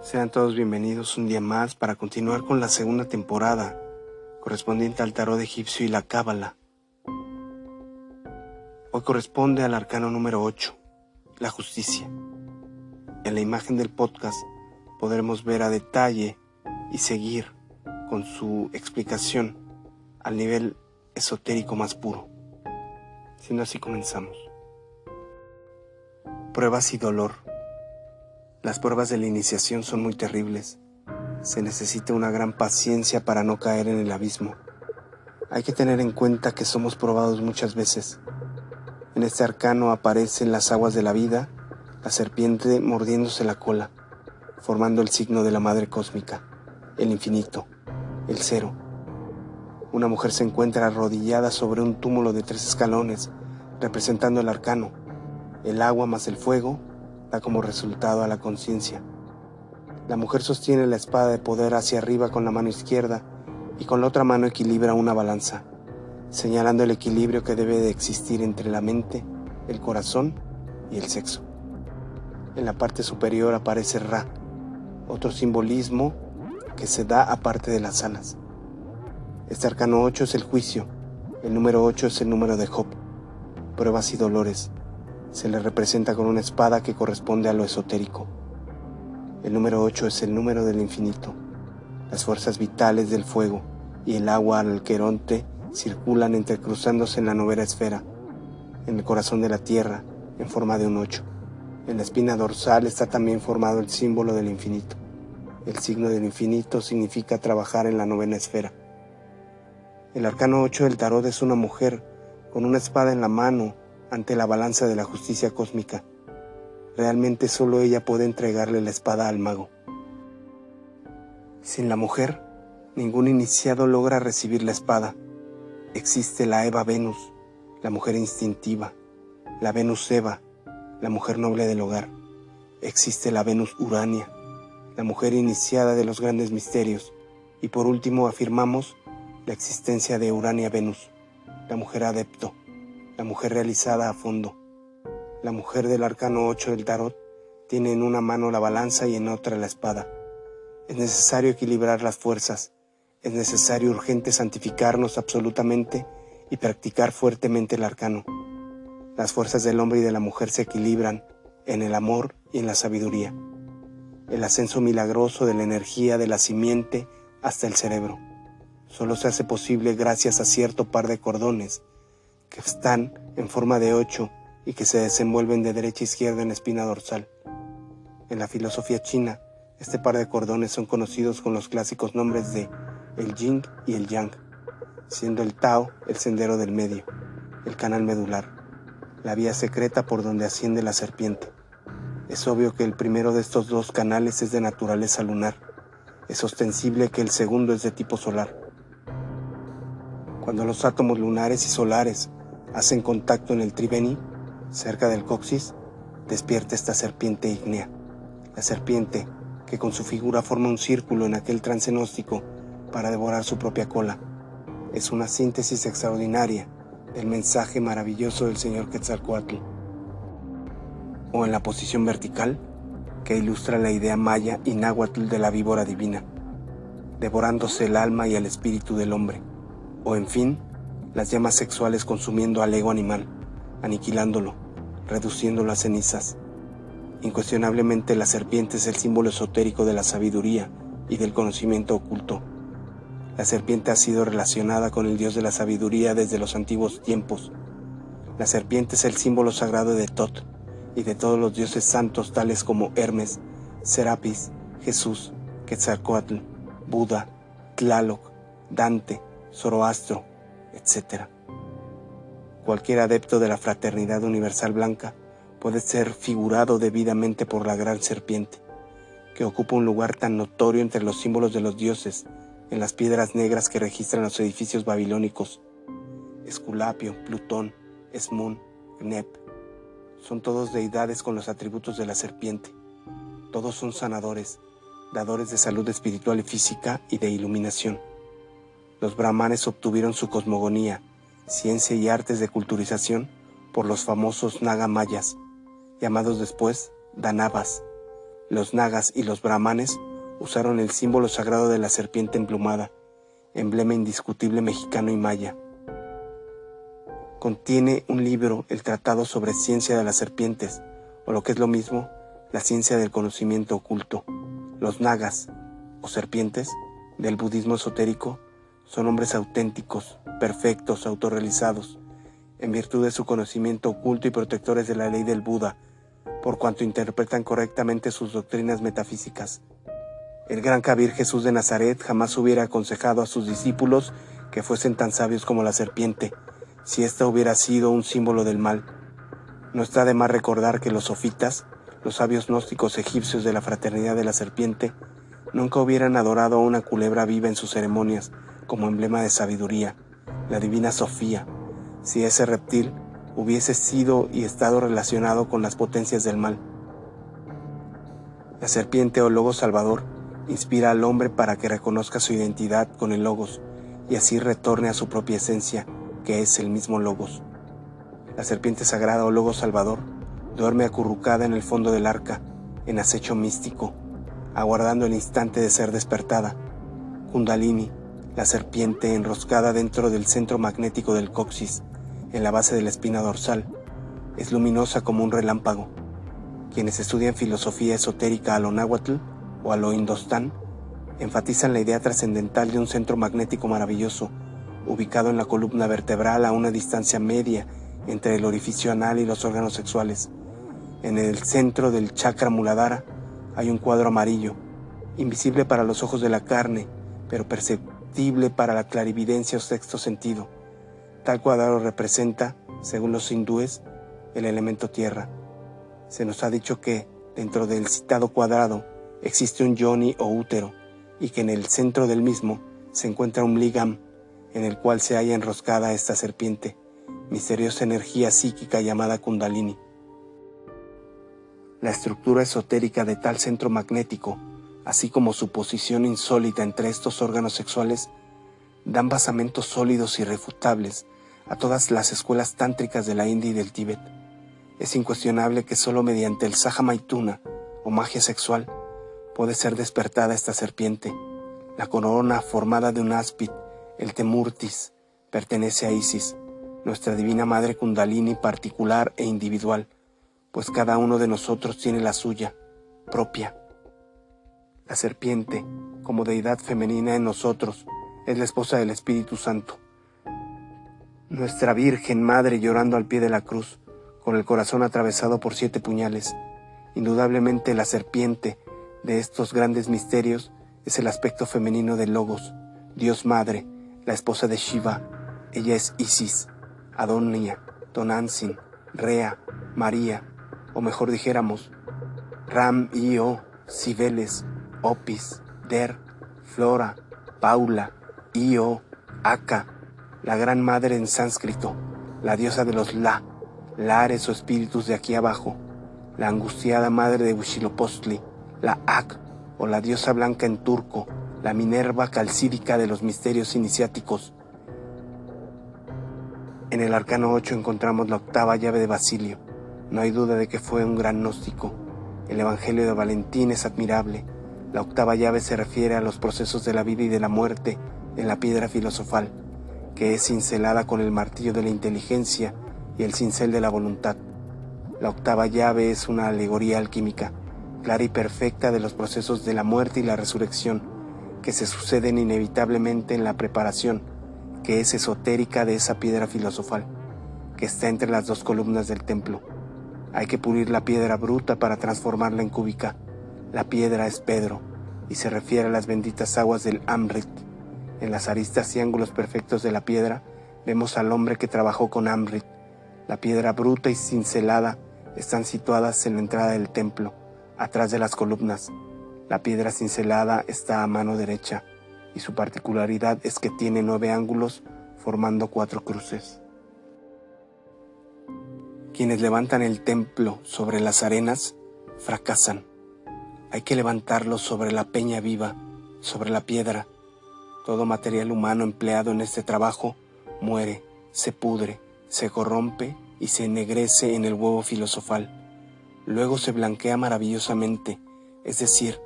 Sean todos bienvenidos un día más para continuar con la segunda temporada correspondiente al tarot egipcio y la cábala. Hoy corresponde al arcano número 8, la justicia. En la imagen del podcast podremos ver a detalle y seguir con su explicación al nivel esotérico más puro. Siendo así comenzamos. Pruebas y dolor. Las pruebas de la iniciación son muy terribles. Se necesita una gran paciencia para no caer en el abismo. Hay que tener en cuenta que somos probados muchas veces. En este arcano aparecen las aguas de la vida, la serpiente mordiéndose la cola, formando el signo de la madre cósmica, el infinito, el cero. Una mujer se encuentra arrodillada sobre un túmulo de tres escalones, representando el arcano. El agua más el fuego da como resultado a la conciencia. La mujer sostiene la espada de poder hacia arriba con la mano izquierda y con la otra mano equilibra una balanza, señalando el equilibrio que debe de existir entre la mente, el corazón y el sexo. En la parte superior aparece Ra, otro simbolismo que se da aparte de las alas. Este arcano 8 es el juicio, el número 8 es el número de Job, pruebas y dolores, se le representa con una espada que corresponde a lo esotérico. El número 8 es el número del infinito. Las fuerzas vitales del fuego y el agua al queronte circulan entrecruzándose en la novena esfera, en el corazón de la tierra, en forma de un 8. En la espina dorsal está también formado el símbolo del infinito. El signo del infinito significa trabajar en la novena esfera. El arcano 8 del tarot es una mujer con una espada en la mano ante la balanza de la justicia cósmica. Realmente solo ella puede entregarle la espada al mago. Sin la mujer, ningún iniciado logra recibir la espada. Existe la Eva Venus, la mujer instintiva, la Venus Eva, la mujer noble del hogar. Existe la Venus Urania, la mujer iniciada de los grandes misterios. Y por último afirmamos la existencia de Urania Venus, la mujer adepto, la mujer realizada a fondo. La mujer del arcano 8 del tarot tiene en una mano la balanza y en otra la espada. Es necesario equilibrar las fuerzas, es necesario urgente santificarnos absolutamente y practicar fuertemente el arcano. Las fuerzas del hombre y de la mujer se equilibran en el amor y en la sabiduría. El ascenso milagroso de la energía de la simiente hasta el cerebro solo se hace posible gracias a cierto par de cordones que están en forma de ocho y que se desenvuelven de derecha a izquierda en espina dorsal. En la filosofía china, este par de cordones son conocidos con los clásicos nombres de el yin y el yang, siendo el Tao el sendero del medio, el canal medular, la vía secreta por donde asciende la serpiente. Es obvio que el primero de estos dos canales es de naturaleza lunar. Es ostensible que el segundo es de tipo solar. Cuando los átomos lunares y solares hacen contacto en el triveni, cerca del coxis, despierta esta serpiente ígnea. La serpiente, que con su figura forma un círculo en aquel trance gnóstico para devorar su propia cola. Es una síntesis extraordinaria del mensaje maravilloso del señor Quetzalcoatl. O en la posición vertical, que ilustra la idea maya y náhuatl de la víbora divina, devorándose el alma y el espíritu del hombre. O en fin, las llamas sexuales consumiendo al ego animal, aniquilándolo, reduciéndolo a cenizas. Incuestionablemente la serpiente es el símbolo esotérico de la sabiduría y del conocimiento oculto. La serpiente ha sido relacionada con el dios de la sabiduría desde los antiguos tiempos. La serpiente es el símbolo sagrado de Tot y de todos los dioses santos tales como Hermes, Serapis, Jesús, Quetzalcoatl, Buda, Tlaloc, Dante, Zoroastro, etc. Cualquier adepto de la fraternidad universal blanca puede ser figurado debidamente por la gran serpiente, que ocupa un lugar tan notorio entre los símbolos de los dioses en las piedras negras que registran los edificios babilónicos. Esculapio, Plutón, Esmun, Gnep, son todos deidades con los atributos de la serpiente. Todos son sanadores, dadores de salud espiritual y física y de iluminación los brahmanes obtuvieron su cosmogonía, ciencia y artes de culturización por los famosos Naga mayas, llamados después Danavas, Los nagas y los brahmanes usaron el símbolo sagrado de la serpiente emplumada, emblema indiscutible mexicano y maya. Contiene un libro, el Tratado sobre Ciencia de las Serpientes, o lo que es lo mismo, la ciencia del conocimiento oculto. Los nagas, o serpientes, del budismo esotérico, son hombres auténticos, perfectos, autorrealizados, en virtud de su conocimiento oculto y protectores de la ley del Buda, por cuanto interpretan correctamente sus doctrinas metafísicas. El gran Kabir Jesús de Nazaret jamás hubiera aconsejado a sus discípulos que fuesen tan sabios como la serpiente, si ésta hubiera sido un símbolo del mal. No está de más recordar que los sofitas, los sabios gnósticos egipcios de la fraternidad de la serpiente, nunca hubieran adorado a una culebra viva en sus ceremonias como emblema de sabiduría, la divina Sofía, si ese reptil hubiese sido y estado relacionado con las potencias del mal. La serpiente o logo salvador inspira al hombre para que reconozca su identidad con el logos y así retorne a su propia esencia, que es el mismo logos. La serpiente sagrada o logo salvador duerme acurrucada en el fondo del arca, en acecho místico, aguardando el instante de ser despertada. Kundalini, la serpiente enroscada dentro del centro magnético del coxis, en la base de la espina dorsal, es luminosa como un relámpago. Quienes estudian filosofía esotérica a lo náhuatl o a lo indostán enfatizan la idea trascendental de un centro magnético maravilloso, ubicado en la columna vertebral a una distancia media entre el orificio anal y los órganos sexuales. En el centro del chakra muladhara hay un cuadro amarillo, invisible para los ojos de la carne, pero perceptible para la clarividencia o sexto sentido. Tal cuadrado representa, según los hindúes, el elemento tierra. Se nos ha dicho que, dentro del citado cuadrado, existe un yoni o útero, y que en el centro del mismo se encuentra un ligam, en el cual se halla enroscada esta serpiente, misteriosa energía psíquica llamada kundalini. La estructura esotérica de tal centro magnético, así como su posición insólita entre estos órganos sexuales, dan basamentos sólidos y refutables a todas las escuelas tántricas de la India y del Tíbet. Es incuestionable que solo mediante el Saha Maituna, o magia sexual, puede ser despertada esta serpiente. La corona formada de un áspid, el Temurtis, pertenece a Isis, nuestra divina madre Kundalini particular e individual, pues cada uno de nosotros tiene la suya, propia. La serpiente, como deidad femenina en nosotros, es la esposa del Espíritu Santo nuestra Virgen Madre llorando al pie de la cruz, con el corazón atravesado por siete puñales. Indudablemente la serpiente de estos grandes misterios es el aspecto femenino de Logos, Dios Madre, la esposa de Shiva. Ella es Isis, Adonia, Tonantzin, Rea, María, o mejor dijéramos, Ram, Io, Cibeles, Opis, Der, Flora, Paula, Io, Aka, la gran madre en sánscrito, la diosa de los La, lares o espíritus de aquí abajo, la angustiada madre de Huitzilopochtli, la Ak, o la diosa blanca en turco, la Minerva calcídica de los misterios iniciáticos. En el arcano 8 encontramos la octava llave de Basilio. No hay duda de que fue un gran gnóstico. El Evangelio de Valentín es admirable. La octava llave se refiere a los procesos de la vida y de la muerte en la piedra filosofal que es cincelada con el martillo de la inteligencia y el cincel de la voluntad. La octava llave es una alegoría alquímica, clara y perfecta de los procesos de la muerte y la resurrección, que se suceden inevitablemente en la preparación, que es esotérica de esa piedra filosofal, que está entre las dos columnas del templo. Hay que pulir la piedra bruta para transformarla en cúbica. La piedra es Pedro, y se refiere a las benditas aguas del Amrit, en las aristas y ángulos perfectos de la piedra vemos al hombre que trabajó con Amrit. La piedra bruta y cincelada están situadas en la entrada del templo, atrás de las columnas. La piedra cincelada está a mano derecha y su particularidad es que tiene nueve ángulos formando cuatro cruces. Quienes levantan el templo sobre las arenas fracasan. Hay que levantarlo sobre la peña viva, sobre la piedra, todo material humano empleado en este trabajo muere, se pudre, se corrompe y se ennegrece en el huevo filosofal. Luego se blanquea maravillosamente, Es decir,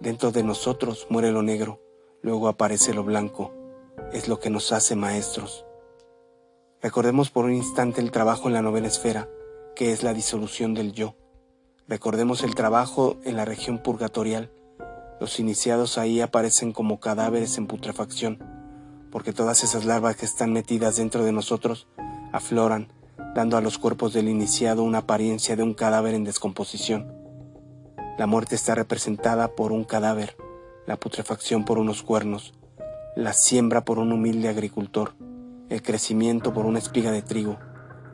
dentro de nosotros muere lo negro, luego aparece lo blanco. Es lo que nos hace maestros. Recordemos por un instante el trabajo en la novena esfera, que es la disolución del yo. Recordemos el trabajo en la región purgatorial. Los iniciados ahí aparecen como cadáveres en putrefacción, porque todas esas larvas que están metidas dentro de nosotros afloran, dando a los cuerpos del iniciado una apariencia de un cadáver en descomposición. La muerte está representada por un cadáver, la putrefacción por unos cuernos, la siembra por un humilde agricultor, el crecimiento por una espiga de trigo,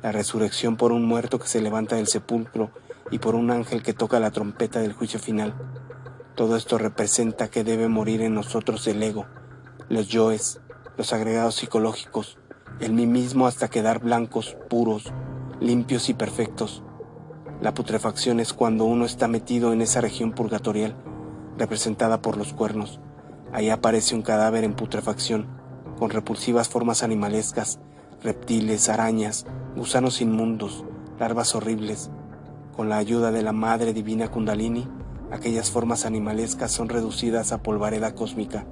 la resurrección por un muerto que se levanta del sepulcro y por un ángel que toca la trompeta del juicio final. Todo esto representa que debe morir en nosotros el ego, los yoes, los agregados psicológicos, el mí mismo hasta quedar blancos, puros, limpios y perfectos. La putrefacción es cuando uno está metido en esa región purgatorial, representada por los cuernos. Ahí aparece un cadáver en putrefacción, con repulsivas formas animalescas, reptiles, arañas, gusanos inmundos, larvas horribles. Con la ayuda de la Madre Divina Kundalini, aquellas formas animalescas son reducidas a polvareda cósmica.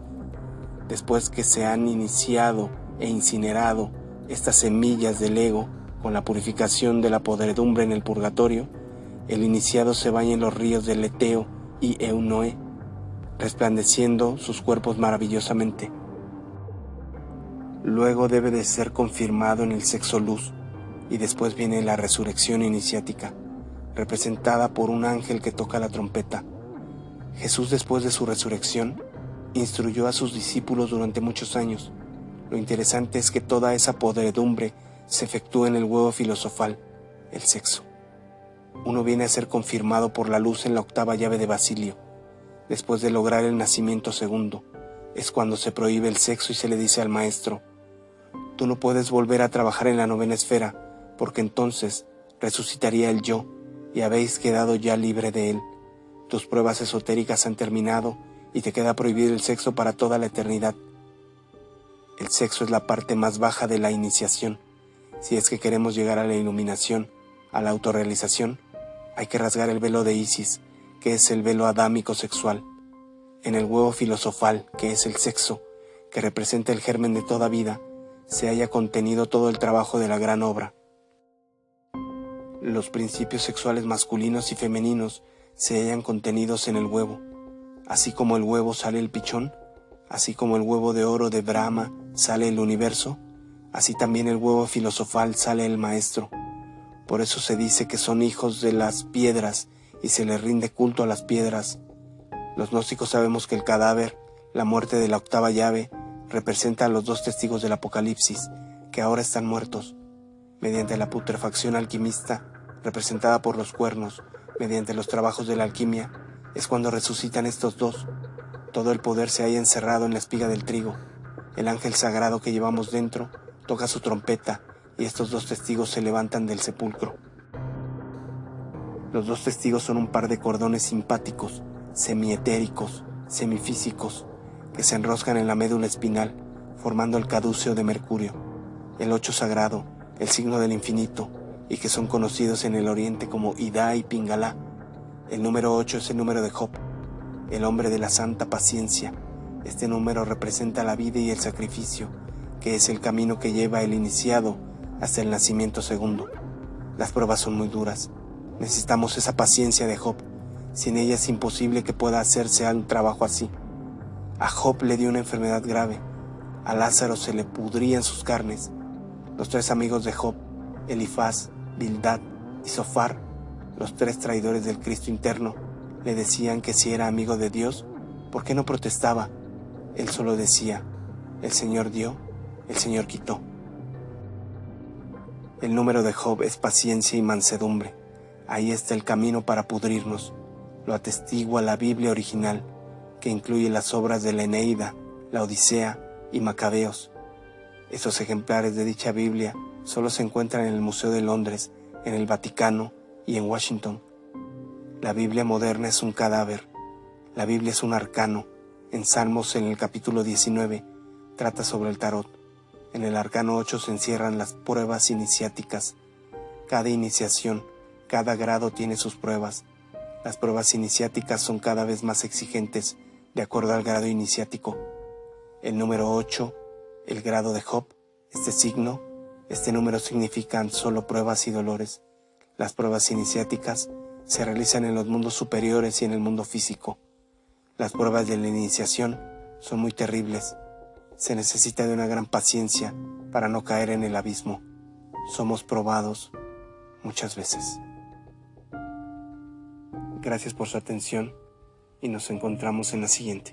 Después que se han iniciado e incinerado estas semillas del ego con la purificación de la podredumbre en el purgatorio, el iniciado se baña en los ríos del Eteo y Eunoe, resplandeciendo sus cuerpos maravillosamente. Luego debe de ser confirmado en el sexo luz y después viene la resurrección iniciática, representada por un ángel que toca la trompeta. Jesús después de su resurrección instruyó a sus discípulos durante muchos años lo interesante es que toda esa podredumbre se efectúa en el huevo filosofal, el sexo. Uno viene a ser confirmado por la luz en la octava llave de Basilio. Después de lograr el nacimiento segundo, es cuando se prohíbe el sexo y se le dice al maestro, tú no puedes volver a trabajar en la novena esfera, porque entonces resucitaría el yo y habéis quedado ya libre de él. Tus pruebas esotéricas han terminado y te queda prohibido el sexo para toda la eternidad. El sexo es la parte más baja de la iniciación. Si es que queremos llegar a la iluminación, a la autorrealización, hay que rasgar el velo de Isis, que es el velo adámico sexual. En el huevo filosofal, que es el sexo, que representa el germen de toda vida, se haya contenido todo el trabajo de la gran obra. Los principios sexuales masculinos y femeninos se hallan contenidos en el huevo. Así como el huevo sale el pichón, Así como el huevo de oro de Brahma sale el universo, así también el huevo filosofal sale el maestro. Por eso se dice que son hijos de las piedras y se les rinde culto a las piedras. Los gnósticos sabemos que el cadáver, la muerte de la octava llave, representa a los dos testigos del Apocalipsis, que ahora están muertos. Mediante la putrefacción alquimista, representada por los cuernos, mediante los trabajos de la alquimia, es cuando resucitan estos dos, todo el poder se haya encerrado en la espiga del trigo. El ángel sagrado que llevamos dentro toca su trompeta y estos dos testigos se levantan del sepulcro. Los dos testigos son un par de cordones simpáticos, semietéricos, semifísicos, que se enroscan en la médula espinal, formando el caduceo de Mercurio, el ocho sagrado, el signo del infinito, y que son conocidos en el oriente como Ida y Pingalá. El número ocho es el número de Job, el hombre de la santa paciencia. Este número representa la vida y el sacrificio, que es el camino que lleva el iniciado hasta el nacimiento segundo. Las pruebas son muy duras. Necesitamos esa paciencia de Job. Sin ella es imposible que pueda hacerse un trabajo así. A Job le dio una enfermedad grave. A Lázaro se le pudrían sus carnes. Los tres amigos de Job, Elifaz, Bildad y Sofar, los tres traidores del Cristo interno, le decían que si era amigo de Dios, ¿por qué no protestaba? Él solo decía, el Señor dio, el Señor quitó. El número de Job es paciencia y mansedumbre. Ahí está el camino para pudrirnos. Lo atestigua la Biblia original, que incluye las obras de la Eneida, la Odisea y Macabeos. Esos ejemplares de dicha Biblia solo se encuentran en el Museo de Londres, en el Vaticano y en Washington. La Biblia moderna es un cadáver. La Biblia es un arcano. En Salmos, en el capítulo 19, trata sobre el tarot. En el arcano 8 se encierran las pruebas iniciáticas. Cada iniciación, cada grado tiene sus pruebas. Las pruebas iniciáticas son cada vez más exigentes de acuerdo al grado iniciático. El número 8, el grado de Job, este signo, este número significan solo pruebas y dolores. Las pruebas iniciáticas se realizan en los mundos superiores y en el mundo físico. Las pruebas de la iniciación son muy terribles. Se necesita de una gran paciencia para no caer en el abismo. Somos probados muchas veces. Gracias por su atención y nos encontramos en la siguiente.